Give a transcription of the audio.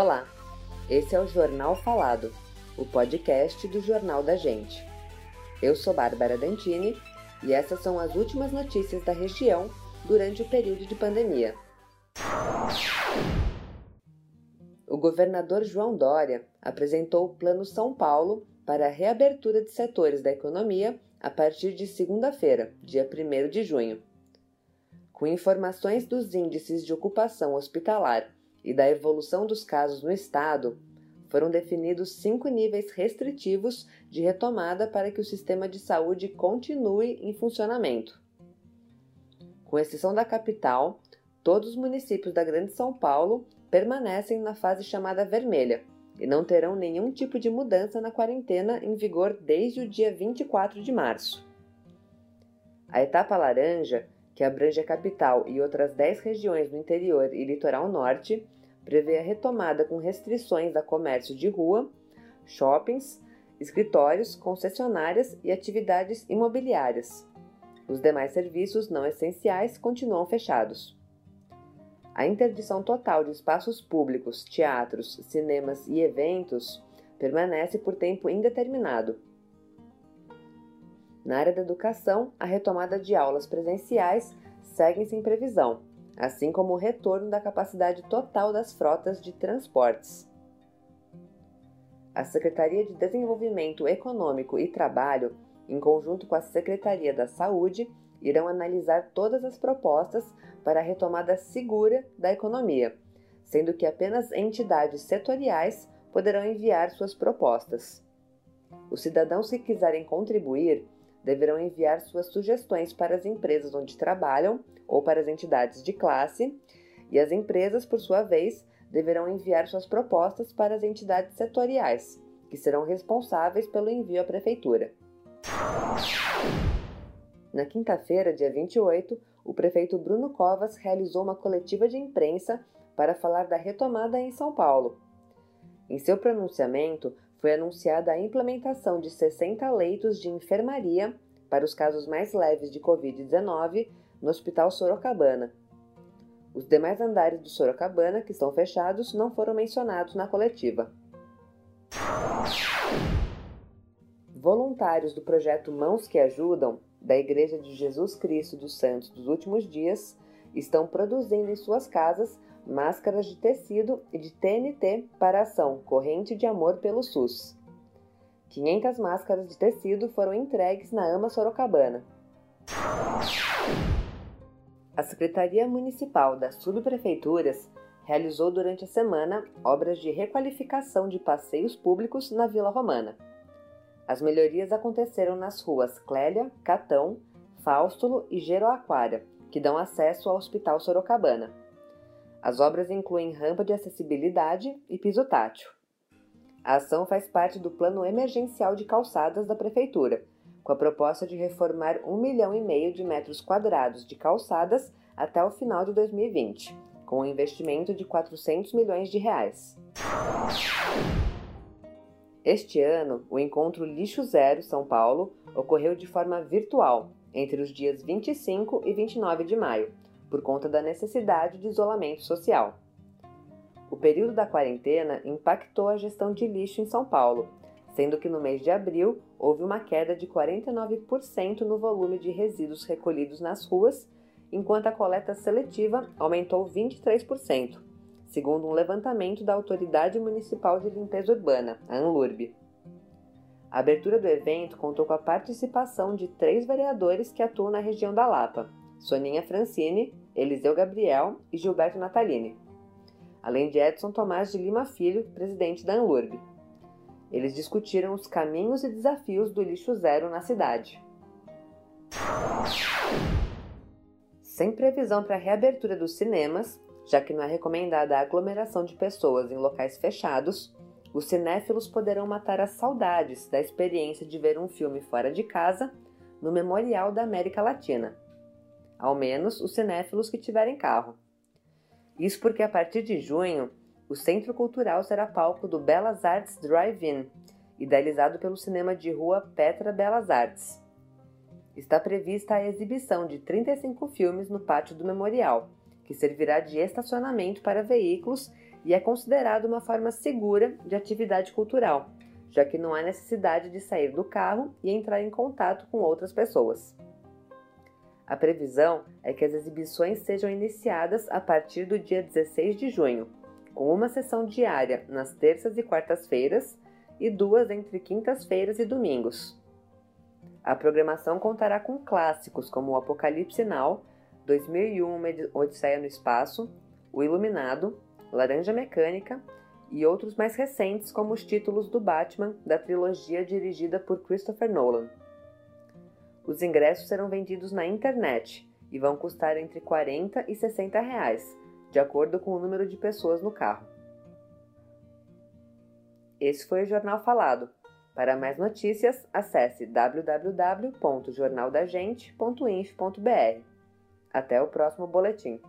Olá, esse é o Jornal Falado, o podcast do Jornal da Gente. Eu sou Bárbara Dantini e essas são as últimas notícias da região durante o período de pandemia. O governador João Dória apresentou o Plano São Paulo para a reabertura de setores da economia a partir de segunda-feira, dia 1 de junho. Com informações dos índices de ocupação hospitalar e da evolução dos casos no estado, foram definidos cinco níveis restritivos de retomada para que o sistema de saúde continue em funcionamento. Com exceção da capital, todos os municípios da Grande São Paulo permanecem na fase chamada vermelha e não terão nenhum tipo de mudança na quarentena em vigor desde o dia 24 de março. A etapa laranja, que abrange a capital e outras 10 regiões do interior e litoral norte, prevê a retomada com restrições a comércio de rua, shoppings, escritórios, concessionárias e atividades imobiliárias. Os demais serviços não essenciais continuam fechados. A interdição total de espaços públicos, teatros, cinemas e eventos permanece por tempo indeterminado. Na área da educação, a retomada de aulas presenciais segue sem previsão, assim como o retorno da capacidade total das frotas de transportes. A Secretaria de Desenvolvimento Econômico e Trabalho, em conjunto com a Secretaria da Saúde, irão analisar todas as propostas para a retomada segura da economia, sendo que apenas entidades setoriais poderão enviar suas propostas. Os cidadãos que quiserem contribuir deverão enviar suas sugestões para as empresas onde trabalham ou para as entidades de classe, e as empresas, por sua vez, deverão enviar suas propostas para as entidades setoriais, que serão responsáveis pelo envio à prefeitura. Na quinta-feira, dia 28, o prefeito Bruno Covas realizou uma coletiva de imprensa para falar da retomada em São Paulo. Em seu pronunciamento, foi anunciada a implementação de 60 leitos de enfermaria para os casos mais leves de Covid-19 no Hospital Sorocabana. Os demais andares do Sorocabana, que estão fechados, não foram mencionados na coletiva. Voluntários do projeto Mãos que Ajudam da Igreja de Jesus Cristo dos Santos dos Últimos Dias estão produzindo em suas casas máscaras de tecido e de TNT para a ação Corrente de Amor pelo SUS. 500 máscaras de tecido foram entregues na AMA Sorocabana. A Secretaria Municipal das Subprefeituras realizou durante a semana obras de requalificação de passeios públicos na Vila Romana. As melhorias aconteceram nas ruas Clélia, Catão, Faustulo e Geroaquara, que dão acesso ao Hospital Sorocabana. As obras incluem rampa de acessibilidade e piso tátil. A ação faz parte do Plano Emergencial de Calçadas da Prefeitura, com a proposta de reformar um milhão e meio de metros quadrados de calçadas até o final de 2020, com um investimento de 400 milhões de reais. Este ano, o encontro Lixo Zero São Paulo ocorreu de forma virtual entre os dias 25 e 29 de maio, por conta da necessidade de isolamento social. O período da quarentena impactou a gestão de lixo em São Paulo, sendo que no mês de abril houve uma queda de 49% no volume de resíduos recolhidos nas ruas, enquanto a coleta seletiva aumentou 23% segundo um levantamento da Autoridade Municipal de Limpeza Urbana, a ANLURB. A abertura do evento contou com a participação de três vereadores que atuam na região da Lapa: Soninha Francini, Eliseu Gabriel e Gilberto Natalini, além de Edson Tomás de Lima Filho, presidente da ANLURB. Eles discutiram os caminhos e desafios do lixo zero na cidade. Sem previsão para a reabertura dos cinemas, já que não é recomendada a aglomeração de pessoas em locais fechados, os cinéfilos poderão matar as saudades da experiência de ver um filme fora de casa no Memorial da América Latina. Ao menos os cinéfilos que tiverem carro. Isso porque a partir de junho, o Centro Cultural será palco do Belas Artes Drive-In, idealizado pelo cinema de rua Petra Belas Artes. Está prevista a exibição de 35 filmes no pátio do memorial, que servirá de estacionamento para veículos e é considerado uma forma segura de atividade cultural, já que não há necessidade de sair do carro e entrar em contato com outras pessoas. A previsão é que as exibições sejam iniciadas a partir do dia 16 de junho, com uma sessão diária nas terças e quartas-feiras e duas entre quintas-feiras e domingos. A programação contará com clássicos como o Apocalipse Now, 2001 Uma Odisseia no Espaço, O Iluminado, Laranja Mecânica e outros mais recentes, como os títulos do Batman da trilogia dirigida por Christopher Nolan. Os ingressos serão vendidos na internet e vão custar entre 40 e 60 reais, de acordo com o número de pessoas no carro. Esse foi o Jornal Falado. Para mais notícias, acesse www.jornaldagente.inf.br. Até o próximo boletim.